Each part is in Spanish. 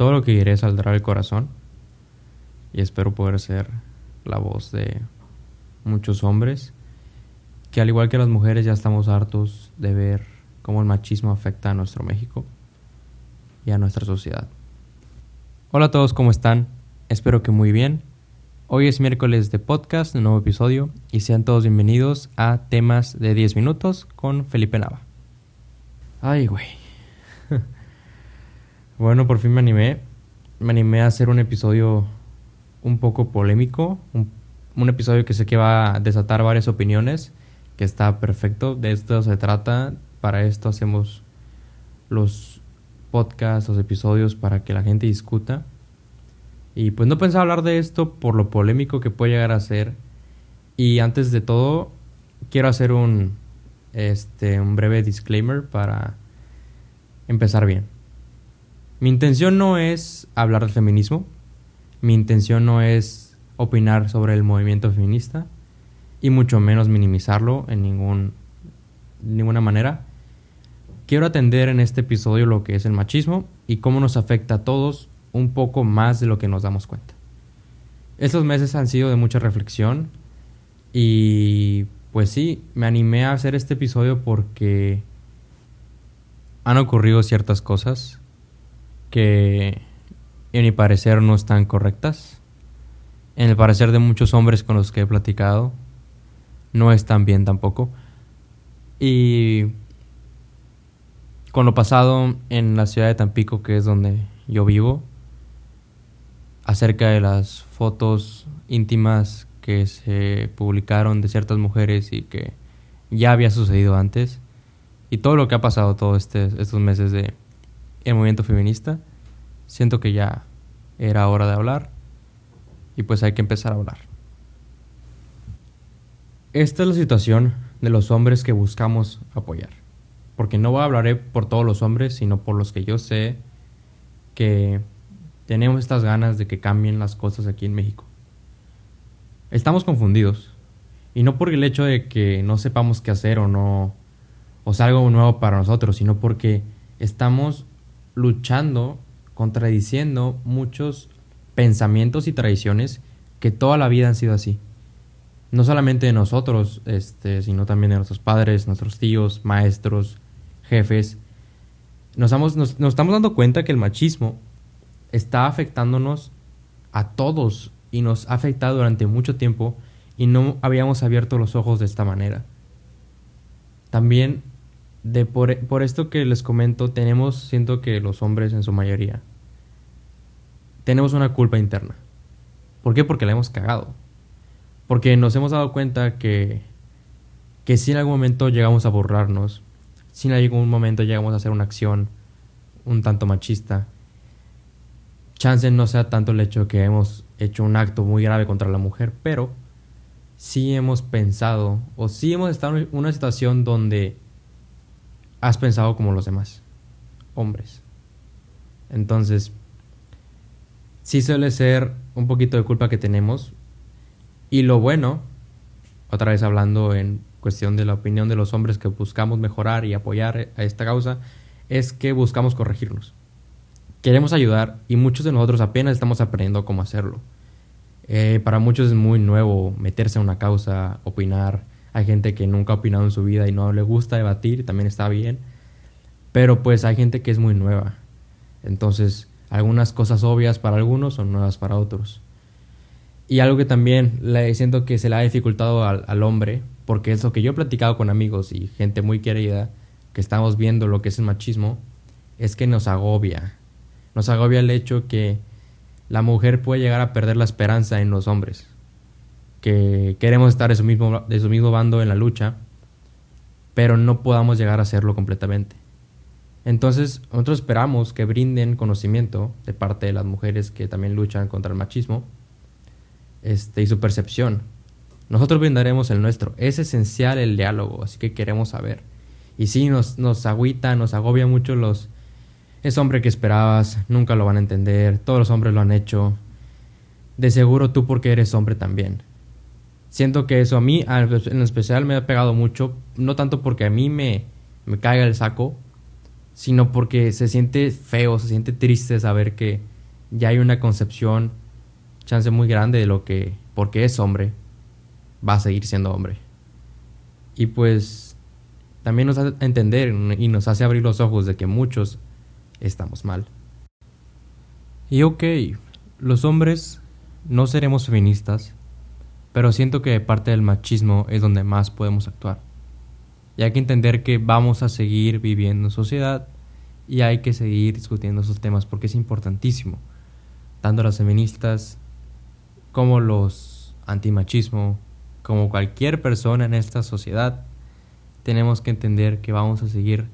Todo lo que diré saldrá del corazón y espero poder ser la voz de muchos hombres que al igual que las mujeres ya estamos hartos de ver cómo el machismo afecta a nuestro México y a nuestra sociedad. Hola a todos, ¿cómo están? Espero que muy bien. Hoy es miércoles de podcast, un nuevo episodio, y sean todos bienvenidos a temas de 10 minutos con Felipe Nava. Ay, güey. bueno, por fin me animé. Me animé a hacer un episodio un poco polémico, un, un episodio que sé que va a desatar varias opiniones, que está perfecto. De esto se trata. Para esto hacemos los podcasts, los episodios, para que la gente discuta. Y pues no pensaba hablar de esto por lo polémico que puede llegar a ser. Y antes de todo, quiero hacer un, este, un breve disclaimer para empezar bien. Mi intención no es hablar del feminismo. Mi intención no es opinar sobre el movimiento feminista. Y mucho menos minimizarlo en ningún, ninguna manera. Quiero atender en este episodio lo que es el machismo y cómo nos afecta a todos un poco más de lo que nos damos cuenta. Estos meses han sido de mucha reflexión y pues sí, me animé a hacer este episodio porque han ocurrido ciertas cosas que en mi parecer no están correctas. En el parecer de muchos hombres con los que he platicado no están bien tampoco. Y con lo pasado en la ciudad de Tampico, que es donde yo vivo, acerca de las fotos íntimas que se publicaron de ciertas mujeres y que ya había sucedido antes y todo lo que ha pasado todos estos meses de el movimiento feminista siento que ya era hora de hablar y pues hay que empezar a hablar esta es la situación de los hombres que buscamos apoyar porque no hablaré por todos los hombres sino por los que yo sé que tenemos estas ganas de que cambien las cosas aquí en México. Estamos confundidos. Y no por el hecho de que no sepamos qué hacer o no, o sea algo nuevo para nosotros, sino porque estamos luchando, contradiciendo muchos pensamientos y tradiciones que toda la vida han sido así. No solamente de nosotros, este, sino también de nuestros padres, nuestros tíos, maestros, jefes. Nos, nos, nos estamos dando cuenta que el machismo está afectándonos a todos y nos ha afectado durante mucho tiempo y no habíamos abierto los ojos de esta manera. También de por, esto que les comento, tenemos, siento que los hombres en su mayoría, tenemos una culpa interna. ¿Por qué? Porque la hemos cagado. Porque nos hemos dado cuenta que, que si en algún momento llegamos a borrarnos, si en algún momento llegamos a hacer una acción un tanto machista, chance no sea tanto el hecho que hemos hecho un acto muy grave contra la mujer, pero sí hemos pensado o sí hemos estado en una situación donde has pensado como los demás hombres. Entonces, sí suele ser un poquito de culpa que tenemos. Y lo bueno, otra vez hablando en cuestión de la opinión de los hombres que buscamos mejorar y apoyar a esta causa, es que buscamos corregirnos queremos ayudar y muchos de nosotros apenas estamos aprendiendo cómo hacerlo. Eh, para muchos es muy nuevo meterse en una causa, opinar. Hay gente que nunca ha opinado en su vida y no le gusta debatir, también está bien. Pero pues hay gente que es muy nueva. Entonces, algunas cosas obvias para algunos son nuevas para otros. Y algo que también le siento que se le ha dificultado al, al hombre, porque es lo que yo he platicado con amigos y gente muy querida, que estamos viendo lo que es el machismo, es que nos agobia nos agobia el hecho que la mujer puede llegar a perder la esperanza en los hombres, que queremos estar de su mismo, mismo bando en la lucha, pero no podamos llegar a hacerlo completamente. Entonces, nosotros esperamos que brinden conocimiento de parte de las mujeres que también luchan contra el machismo este, y su percepción. Nosotros brindaremos el nuestro. Es esencial el diálogo, así que queremos saber. Y sí, nos, nos agüita, nos agobia mucho los, es hombre que esperabas, nunca lo van a entender, todos los hombres lo han hecho. De seguro tú porque eres hombre también. Siento que eso a mí en especial me ha pegado mucho, no tanto porque a mí me, me caiga el saco, sino porque se siente feo, se siente triste saber que ya hay una concepción, chance muy grande de lo que, porque es hombre, va a seguir siendo hombre. Y pues también nos hace entender y nos hace abrir los ojos de que muchos estamos mal. Y ok, los hombres no seremos feministas, pero siento que parte del machismo es donde más podemos actuar. Y hay que entender que vamos a seguir viviendo en sociedad y hay que seguir discutiendo esos temas porque es importantísimo. Tanto las feministas como los antimachismo, como cualquier persona en esta sociedad, tenemos que entender que vamos a seguir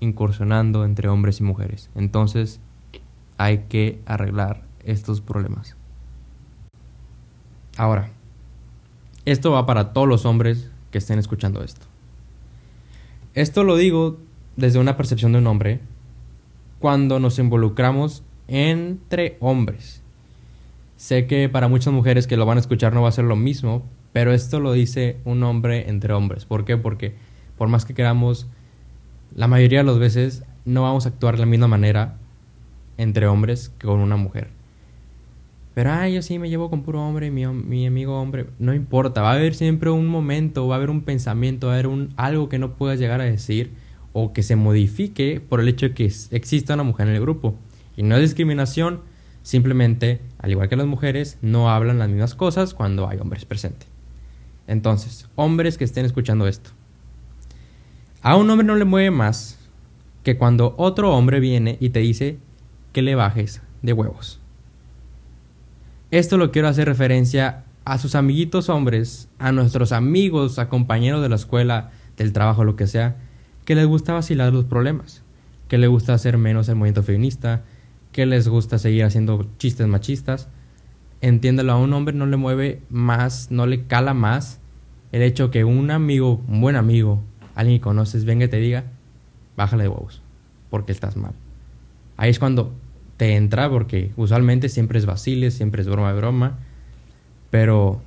incursionando entre hombres y mujeres. Entonces, hay que arreglar estos problemas. Ahora, esto va para todos los hombres que estén escuchando esto. Esto lo digo desde una percepción de un hombre cuando nos involucramos entre hombres. Sé que para muchas mujeres que lo van a escuchar no va a ser lo mismo, pero esto lo dice un hombre entre hombres. ¿Por qué? Porque por más que queramos, la mayoría de las veces no vamos a actuar de la misma manera entre hombres que con una mujer. Pero, ay, yo sí me llevo con puro hombre, mi, mi amigo hombre. No importa, va a haber siempre un momento, va a haber un pensamiento, va a haber un, algo que no puedas llegar a decir o que se modifique por el hecho de que exista una mujer en el grupo. Y no es discriminación, simplemente, al igual que las mujeres, no hablan las mismas cosas cuando hay hombres presentes. Entonces, hombres que estén escuchando esto. A un hombre no le mueve más que cuando otro hombre viene y te dice, que le bajes de huevos. Esto lo quiero hacer referencia a sus amiguitos hombres, a nuestros amigos, a compañeros de la escuela, del trabajo, lo que sea, que les gusta vacilar los problemas, que les gusta hacer menos el movimiento feminista, que les gusta seguir haciendo chistes machistas. Entiéndelo, a un hombre no le mueve más, no le cala más el hecho que un amigo, un buen amigo, alguien que conoces, venga y te diga, bájale de huevos, porque estás mal. Ahí es cuando te entra porque usualmente siempre es vacile, siempre es broma de broma, pero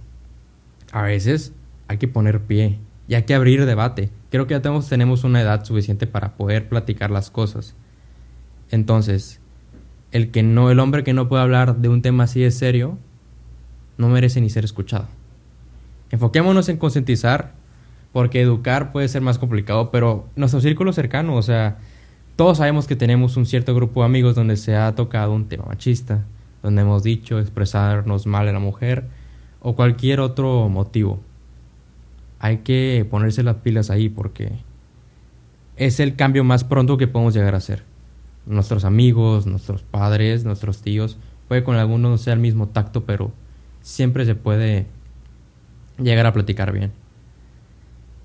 a veces hay que poner pie y hay que abrir debate. Creo que ya tenemos, tenemos una edad suficiente para poder platicar las cosas. Entonces, el que no, el hombre que no puede hablar de un tema así de serio, no merece ni ser escuchado. Enfoquémonos en concientizar, porque educar puede ser más complicado, pero nuestro círculo cercano, o sea, todos sabemos que tenemos un cierto grupo de amigos donde se ha tocado un tema machista, donde hemos dicho expresarnos mal a la mujer o cualquier otro motivo. Hay que ponerse las pilas ahí porque es el cambio más pronto que podemos llegar a hacer. Nuestros amigos, nuestros padres, nuestros tíos, puede con algunos no sea el mismo tacto, pero siempre se puede llegar a platicar bien.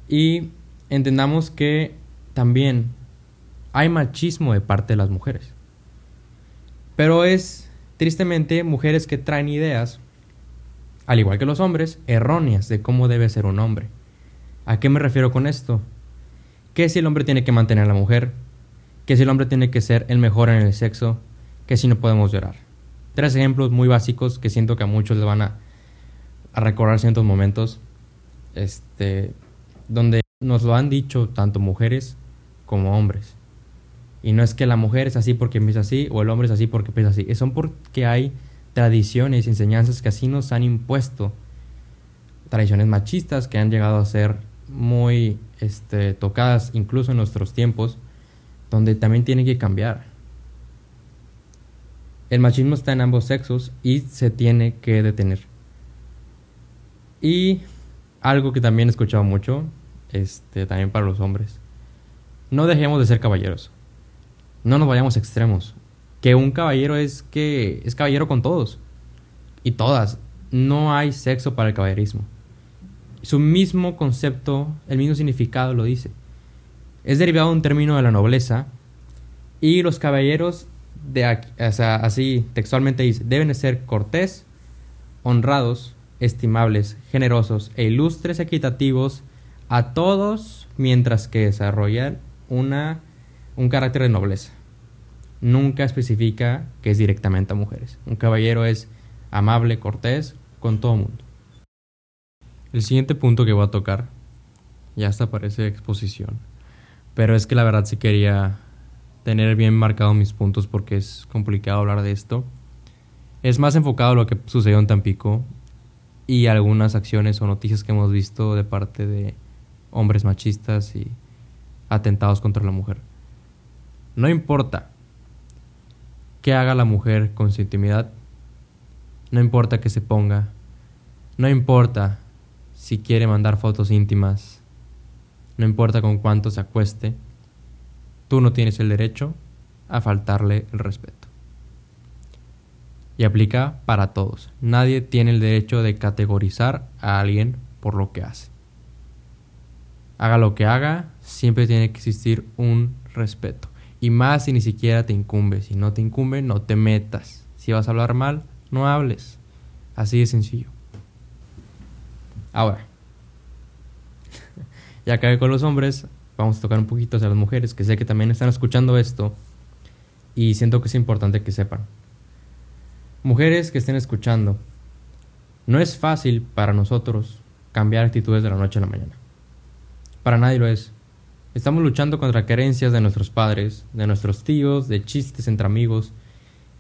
Y entendamos que también hay machismo de parte de las mujeres. Pero es, tristemente, mujeres que traen ideas, al igual que los hombres, erróneas de cómo debe ser un hombre. ¿A qué me refiero con esto? Que si el hombre tiene que mantener a la mujer, que si el hombre tiene que ser el mejor en el sexo, que si no podemos llorar. Tres ejemplos muy básicos que siento que a muchos les van a, a recordar ciertos momentos, este, donde nos lo han dicho tanto mujeres como hombres. Y no es que la mujer es así porque piensa así o el hombre es así porque piensa así. Son porque hay tradiciones y enseñanzas que así nos han impuesto. Tradiciones machistas que han llegado a ser muy este, tocadas incluso en nuestros tiempos, donde también tienen que cambiar. El machismo está en ambos sexos y se tiene que detener. Y algo que también he escuchado mucho, este, también para los hombres, no dejemos de ser caballeros no nos vayamos extremos. Que un caballero es que es caballero con todos y todas. No hay sexo para el caballerismo. Su mismo concepto, el mismo significado lo dice. Es derivado de un término de la nobleza y los caballeros de así textualmente dice, deben ser cortés, honrados, estimables, generosos e ilustres equitativos a todos mientras que desarrollan una un carácter de nobleza. Nunca especifica que es directamente a mujeres. Un caballero es amable, cortés, con todo mundo. El siguiente punto que voy a tocar, ya hasta parece exposición, pero es que la verdad sí quería tener bien marcados mis puntos porque es complicado hablar de esto. Es más enfocado a lo que sucedió en Tampico y algunas acciones o noticias que hemos visto de parte de hombres machistas y atentados contra la mujer. No importa qué haga la mujer con su intimidad, no importa que se ponga, no importa si quiere mandar fotos íntimas, no importa con cuánto se acueste, tú no tienes el derecho a faltarle el respeto. Y aplica para todos. Nadie tiene el derecho de categorizar a alguien por lo que hace. Haga lo que haga, siempre tiene que existir un respeto. Y más si ni siquiera te incumbe. Si no te incumbe, no te metas. Si vas a hablar mal, no hables. Así de sencillo. Ahora, ya acabé con los hombres, vamos a tocar un poquito hacia las mujeres, que sé que también están escuchando esto y siento que es importante que sepan. Mujeres que estén escuchando, no es fácil para nosotros cambiar actitudes de la noche a la mañana. Para nadie lo es. Estamos luchando contra creencias de nuestros padres, de nuestros tíos, de chistes entre amigos.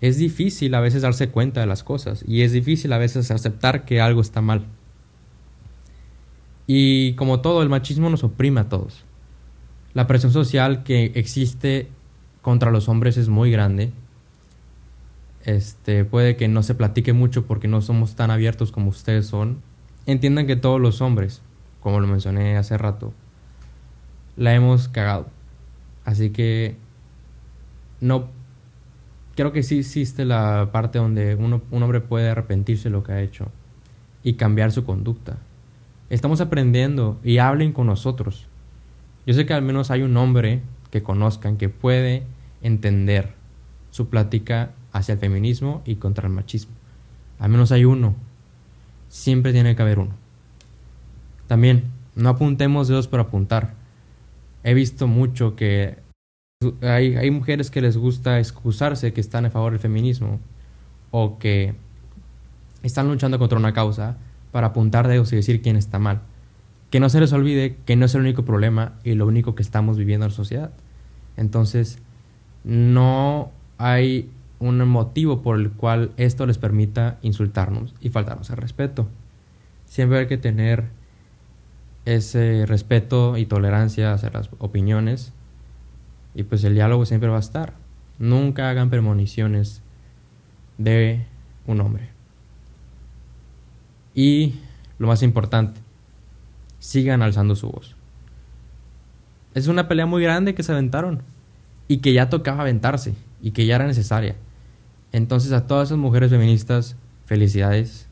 Es difícil a veces darse cuenta de las cosas y es difícil a veces aceptar que algo está mal. Y como todo, el machismo nos oprime a todos. La presión social que existe contra los hombres es muy grande. Este, puede que no se platique mucho porque no somos tan abiertos como ustedes son. Entiendan que todos los hombres, como lo mencioné hace rato, la hemos cagado. Así que no creo que sí existe la parte donde uno, un hombre puede arrepentirse de lo que ha hecho y cambiar su conducta. Estamos aprendiendo y hablen con nosotros. Yo sé que al menos hay un hombre que conozcan que puede entender su plática hacia el feminismo y contra el machismo. Al menos hay uno. Siempre tiene que haber uno. También, no apuntemos dedos por apuntar. He visto mucho que hay, hay mujeres que les gusta excusarse que están a favor del feminismo o que están luchando contra una causa para apuntar dedos y decir quién está mal. Que no se les olvide que no es el único problema y lo único que estamos viviendo en la sociedad. Entonces, no hay un motivo por el cual esto les permita insultarnos y faltarnos el respeto. Siempre hay que tener ese respeto y tolerancia hacia las opiniones y pues el diálogo siempre va a estar. Nunca hagan premoniciones de un hombre. Y lo más importante, sigan alzando su voz. Es una pelea muy grande que se aventaron y que ya tocaba aventarse y que ya era necesaria. Entonces a todas esas mujeres feministas, felicidades.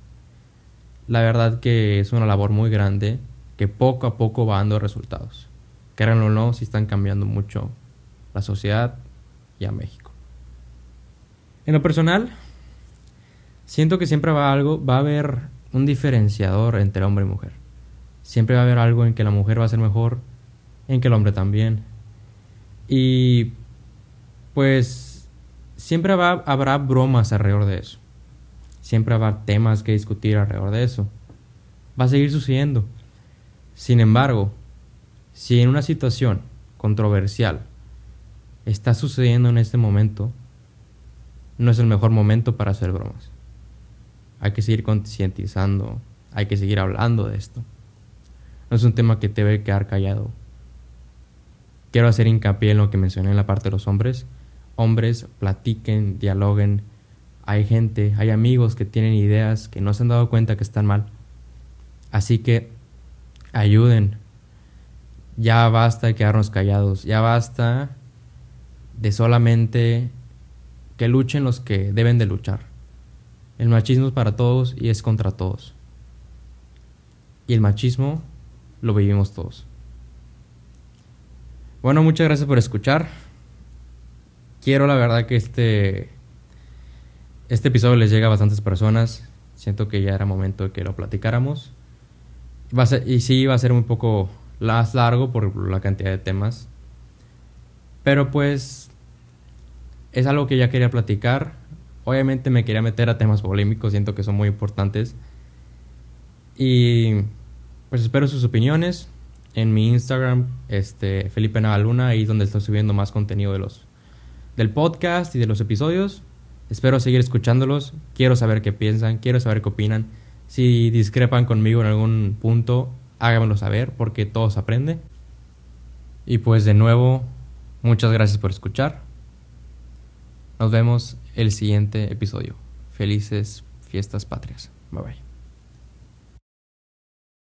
La verdad que es una labor muy grande que poco a poco va dando resultados. Créanlo o no, si están cambiando mucho la sociedad y a México. En lo personal, siento que siempre va algo, va a haber un diferenciador entre hombre y mujer. Siempre va a haber algo en que la mujer va a ser mejor, en que el hombre también. Y pues siempre va, habrá bromas alrededor de eso. Siempre habrá temas que discutir alrededor de eso. Va a seguir sucediendo. Sin embargo, si en una situación controversial está sucediendo en este momento, no es el mejor momento para hacer bromas. Hay que seguir concientizando, hay que seguir hablando de esto. No es un tema que debe quedar callado. Quiero hacer hincapié en lo que mencioné en la parte de los hombres. Hombres, platiquen, dialoguen. Hay gente, hay amigos que tienen ideas que no se han dado cuenta que están mal. Así que ayuden. Ya basta de quedarnos callados. Ya basta de solamente que luchen los que deben de luchar. El machismo es para todos y es contra todos. Y el machismo lo vivimos todos. Bueno, muchas gracias por escuchar. Quiero la verdad que este, este episodio les llegue a bastantes personas. Siento que ya era momento de que lo platicáramos. Y sí, va a ser un poco más largo por la cantidad de temas. Pero pues es algo que ya quería platicar. Obviamente me quería meter a temas polémicos, siento que son muy importantes. Y pues espero sus opiniones en mi Instagram, este Felipe Navaluna, ahí donde estoy subiendo más contenido de los del podcast y de los episodios. Espero seguir escuchándolos. Quiero saber qué piensan, quiero saber qué opinan. Si discrepan conmigo en algún punto, háganmelo saber porque todo se aprende. Y pues de nuevo, muchas gracias por escuchar. Nos vemos el siguiente episodio. Felices fiestas patrias. Bye bye.